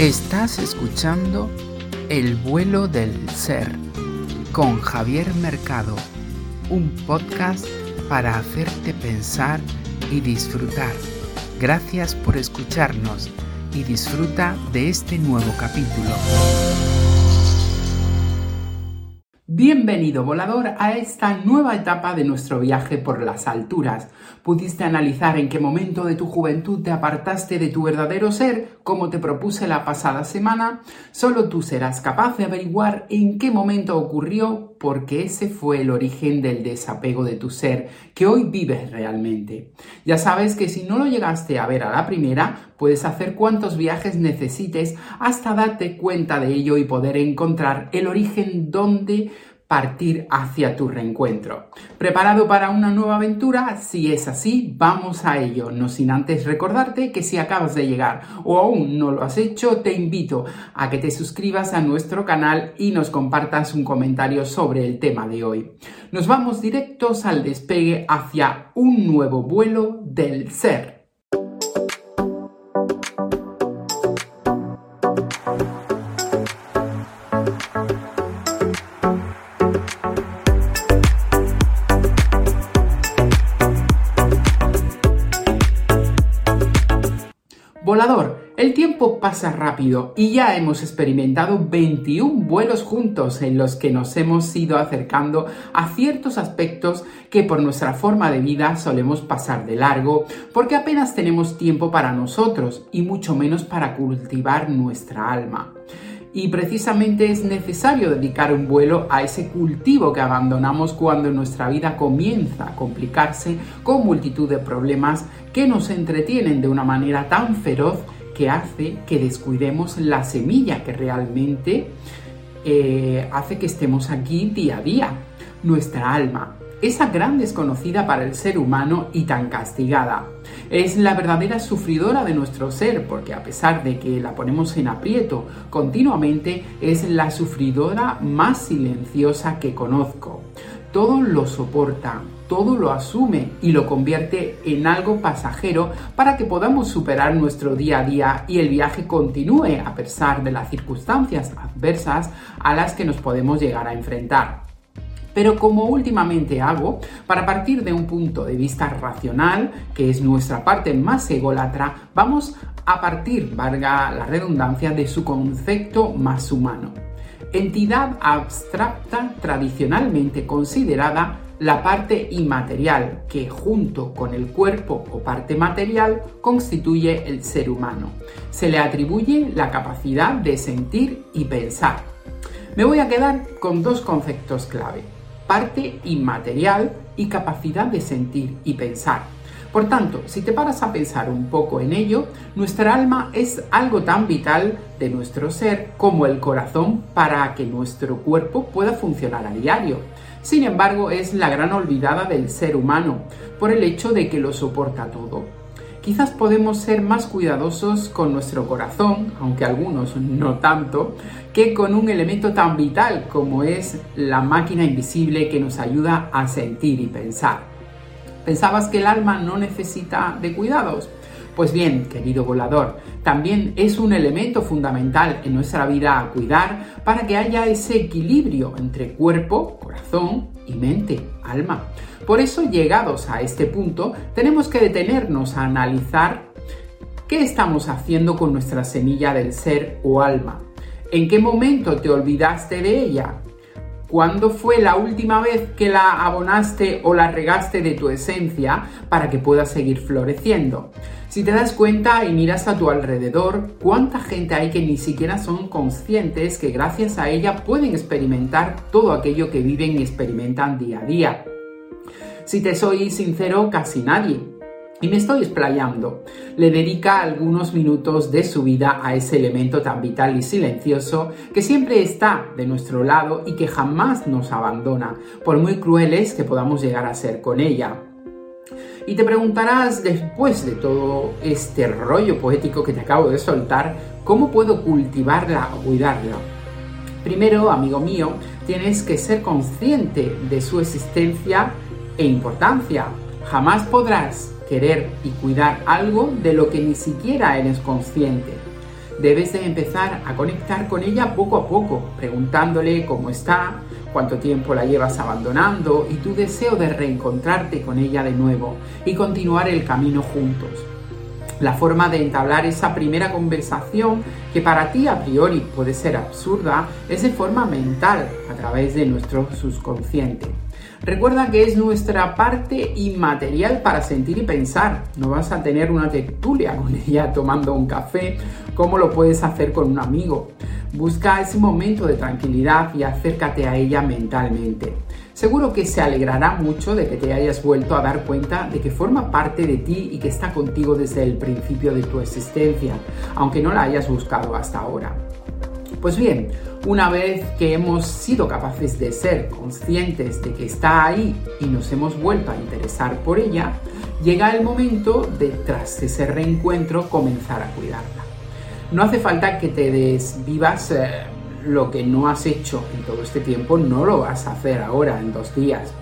Estás escuchando El vuelo del ser con Javier Mercado, un podcast para hacerte pensar y disfrutar. Gracias por escucharnos y disfruta de este nuevo capítulo. Bienvenido volador a esta nueva etapa de nuestro viaje por las alturas. ¿Pudiste analizar en qué momento de tu juventud te apartaste de tu verdadero ser, como te propuse la pasada semana? Solo tú serás capaz de averiguar en qué momento ocurrió, porque ese fue el origen del desapego de tu ser, que hoy vives realmente. Ya sabes que si no lo llegaste a ver a la primera, puedes hacer cuantos viajes necesites hasta darte cuenta de ello y poder encontrar el origen donde partir hacia tu reencuentro. ¿Preparado para una nueva aventura? Si es así, vamos a ello, no sin antes recordarte que si acabas de llegar o aún no lo has hecho, te invito a que te suscribas a nuestro canal y nos compartas un comentario sobre el tema de hoy. Nos vamos directos al despegue hacia un nuevo vuelo del ser. El tiempo pasa rápido y ya hemos experimentado 21 vuelos juntos en los que nos hemos ido acercando a ciertos aspectos que por nuestra forma de vida solemos pasar de largo porque apenas tenemos tiempo para nosotros y mucho menos para cultivar nuestra alma. Y precisamente es necesario dedicar un vuelo a ese cultivo que abandonamos cuando nuestra vida comienza a complicarse con multitud de problemas que nos entretienen de una manera tan feroz que hace que descuidemos la semilla que realmente eh, hace que estemos aquí día a día, nuestra alma esa gran desconocida para el ser humano y tan castigada. Es la verdadera sufridora de nuestro ser, porque a pesar de que la ponemos en aprieto continuamente, es la sufridora más silenciosa que conozco. Todo lo soporta, todo lo asume y lo convierte en algo pasajero para que podamos superar nuestro día a día y el viaje continúe a pesar de las circunstancias adversas a las que nos podemos llegar a enfrentar. Pero como últimamente hago, para partir de un punto de vista racional, que es nuestra parte más ególatra, vamos a partir, valga la redundancia, de su concepto más humano. Entidad abstracta tradicionalmente considerada la parte inmaterial que junto con el cuerpo o parte material constituye el ser humano. Se le atribuye la capacidad de sentir y pensar. Me voy a quedar con dos conceptos clave parte inmaterial y capacidad de sentir y pensar. Por tanto, si te paras a pensar un poco en ello, nuestra alma es algo tan vital de nuestro ser como el corazón para que nuestro cuerpo pueda funcionar a diario. Sin embargo, es la gran olvidada del ser humano, por el hecho de que lo soporta todo quizás podemos ser más cuidadosos con nuestro corazón, aunque algunos no tanto, que con un elemento tan vital como es la máquina invisible que nos ayuda a sentir y pensar. ¿Pensabas que el alma no necesita de cuidados? Pues bien, querido volador, también es un elemento fundamental en nuestra vida a cuidar para que haya ese equilibrio entre cuerpo, corazón y mente, alma. Por eso, llegados a este punto, tenemos que detenernos a analizar qué estamos haciendo con nuestra semilla del ser o alma. ¿En qué momento te olvidaste de ella? ¿Cuándo fue la última vez que la abonaste o la regaste de tu esencia para que pueda seguir floreciendo? Si te das cuenta y miras a tu alrededor, cuánta gente hay que ni siquiera son conscientes que gracias a ella pueden experimentar todo aquello que viven y experimentan día a día. Si te soy sincero, casi nadie. Y me estoy explayando. Le dedica algunos minutos de su vida a ese elemento tan vital y silencioso que siempre está de nuestro lado y que jamás nos abandona, por muy crueles que podamos llegar a ser con ella. Y te preguntarás, después de todo este rollo poético que te acabo de soltar, ¿cómo puedo cultivarla o cuidarla? Primero, amigo mío, tienes que ser consciente de su existencia e importancia. Jamás podrás querer y cuidar algo de lo que ni siquiera eres consciente. Debes de empezar a conectar con ella poco a poco, preguntándole cómo está, cuánto tiempo la llevas abandonando y tu deseo de reencontrarte con ella de nuevo y continuar el camino juntos. La forma de entablar esa primera conversación, que para ti a priori puede ser absurda, es de forma mental, a través de nuestro subconsciente. Recuerda que es nuestra parte inmaterial para sentir y pensar. No vas a tener una tertulia con ella tomando un café como lo puedes hacer con un amigo. Busca ese momento de tranquilidad y acércate a ella mentalmente. Seguro que se alegrará mucho de que te hayas vuelto a dar cuenta de que forma parte de ti y que está contigo desde el principio de tu existencia, aunque no la hayas buscado hasta ahora. Pues bien, una vez que hemos sido capaces de ser conscientes de que está ahí y nos hemos vuelto a interesar por ella, llega el momento de, tras ese reencuentro, comenzar a cuidarla. No hace falta que te desvivas eh, lo que no has hecho en todo este tiempo, no lo vas a hacer ahora en dos días.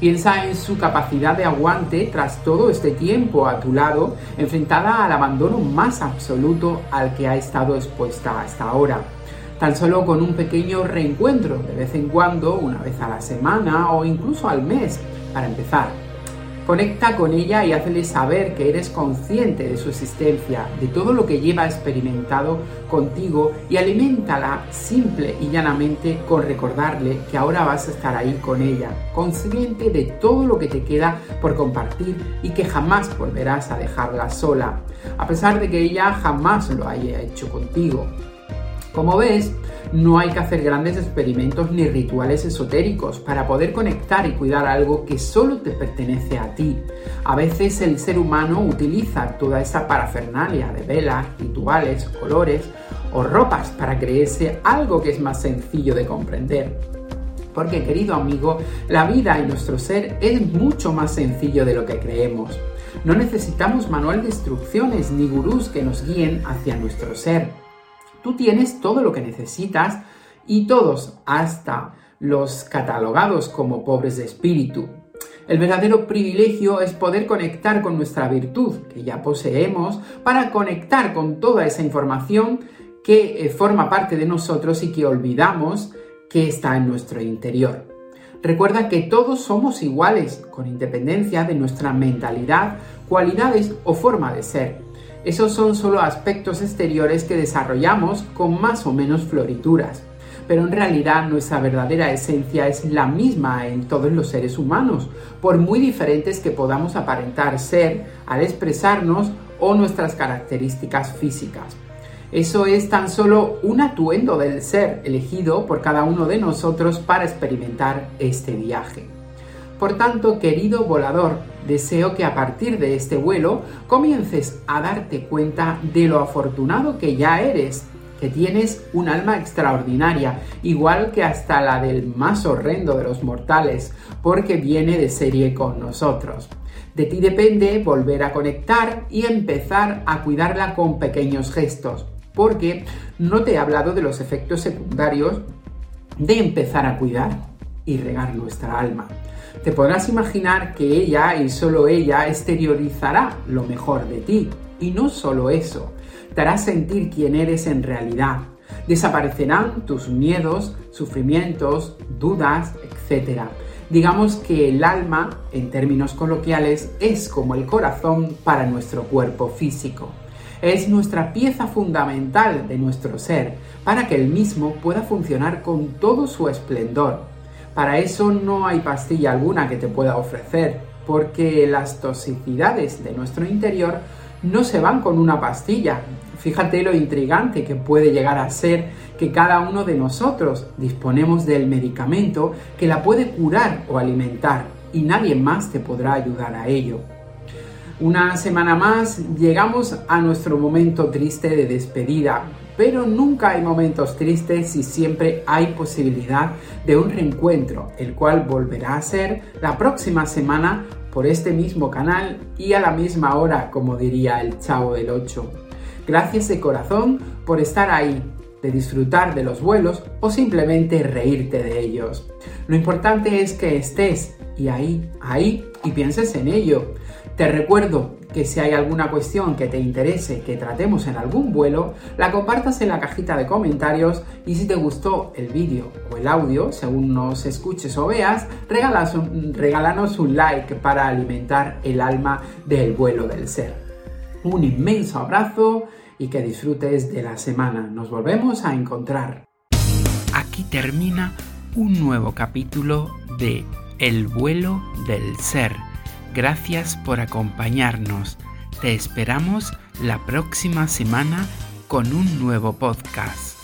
Piensa en su capacidad de aguante tras todo este tiempo a tu lado, enfrentada al abandono más absoluto al que ha estado expuesta hasta ahora tan solo con un pequeño reencuentro de vez en cuando, una vez a la semana o incluso al mes, para empezar. Conecta con ella y hazle saber que eres consciente de su existencia, de todo lo que lleva experimentado contigo y aliméntala simple y llanamente con recordarle que ahora vas a estar ahí con ella, consciente de todo lo que te queda por compartir y que jamás volverás a dejarla sola, a pesar de que ella jamás lo haya hecho contigo. Como ves, no hay que hacer grandes experimentos ni rituales esotéricos para poder conectar y cuidar algo que solo te pertenece a ti. A veces el ser humano utiliza toda esa parafernalia de velas, rituales, colores o ropas para creerse algo que es más sencillo de comprender. Porque querido amigo, la vida y nuestro ser es mucho más sencillo de lo que creemos. No necesitamos manual de instrucciones ni gurús que nos guíen hacia nuestro ser. Tú tienes todo lo que necesitas y todos, hasta los catalogados como pobres de espíritu. El verdadero privilegio es poder conectar con nuestra virtud que ya poseemos para conectar con toda esa información que eh, forma parte de nosotros y que olvidamos que está en nuestro interior. Recuerda que todos somos iguales, con independencia de nuestra mentalidad, cualidades o forma de ser. Esos son solo aspectos exteriores que desarrollamos con más o menos florituras, pero en realidad nuestra verdadera esencia es la misma en todos los seres humanos, por muy diferentes que podamos aparentar ser al expresarnos o nuestras características físicas. Eso es tan solo un atuendo del ser elegido por cada uno de nosotros para experimentar este viaje. Por tanto, querido volador, deseo que a partir de este vuelo comiences a darte cuenta de lo afortunado que ya eres, que tienes un alma extraordinaria, igual que hasta la del más horrendo de los mortales, porque viene de serie con nosotros. De ti depende volver a conectar y empezar a cuidarla con pequeños gestos, porque no te he hablado de los efectos secundarios de empezar a cuidar y regar nuestra alma. Te podrás imaginar que ella y solo ella exteriorizará lo mejor de ti. Y no solo eso, te hará sentir quién eres en realidad. Desaparecerán tus miedos, sufrimientos, dudas, etc. Digamos que el alma, en términos coloquiales, es como el corazón para nuestro cuerpo físico. Es nuestra pieza fundamental de nuestro ser para que el mismo pueda funcionar con todo su esplendor para eso no hay pastilla alguna que te pueda ofrecer, porque las toxicidades de nuestro interior no se van con una pastilla. Fíjate lo intrigante que puede llegar a ser que cada uno de nosotros disponemos del medicamento que la puede curar o alimentar y nadie más te podrá ayudar a ello. Una semana más llegamos a nuestro momento triste de despedida, pero nunca hay momentos tristes si siempre hay posibilidad de un reencuentro, el cual volverá a ser la próxima semana por este mismo canal y a la misma hora, como diría el chavo del 8. Gracias de corazón por estar ahí, de disfrutar de los vuelos o simplemente reírte de ellos. Lo importante es que estés y ahí, ahí y pienses en ello. Te recuerdo que si hay alguna cuestión que te interese que tratemos en algún vuelo, la compartas en la cajita de comentarios y si te gustó el vídeo o el audio, según nos escuches o veas, regálanos un like para alimentar el alma del vuelo del ser. Un inmenso abrazo y que disfrutes de la semana. Nos volvemos a encontrar. Aquí termina un nuevo capítulo de El vuelo del ser. Gracias por acompañarnos. Te esperamos la próxima semana con un nuevo podcast.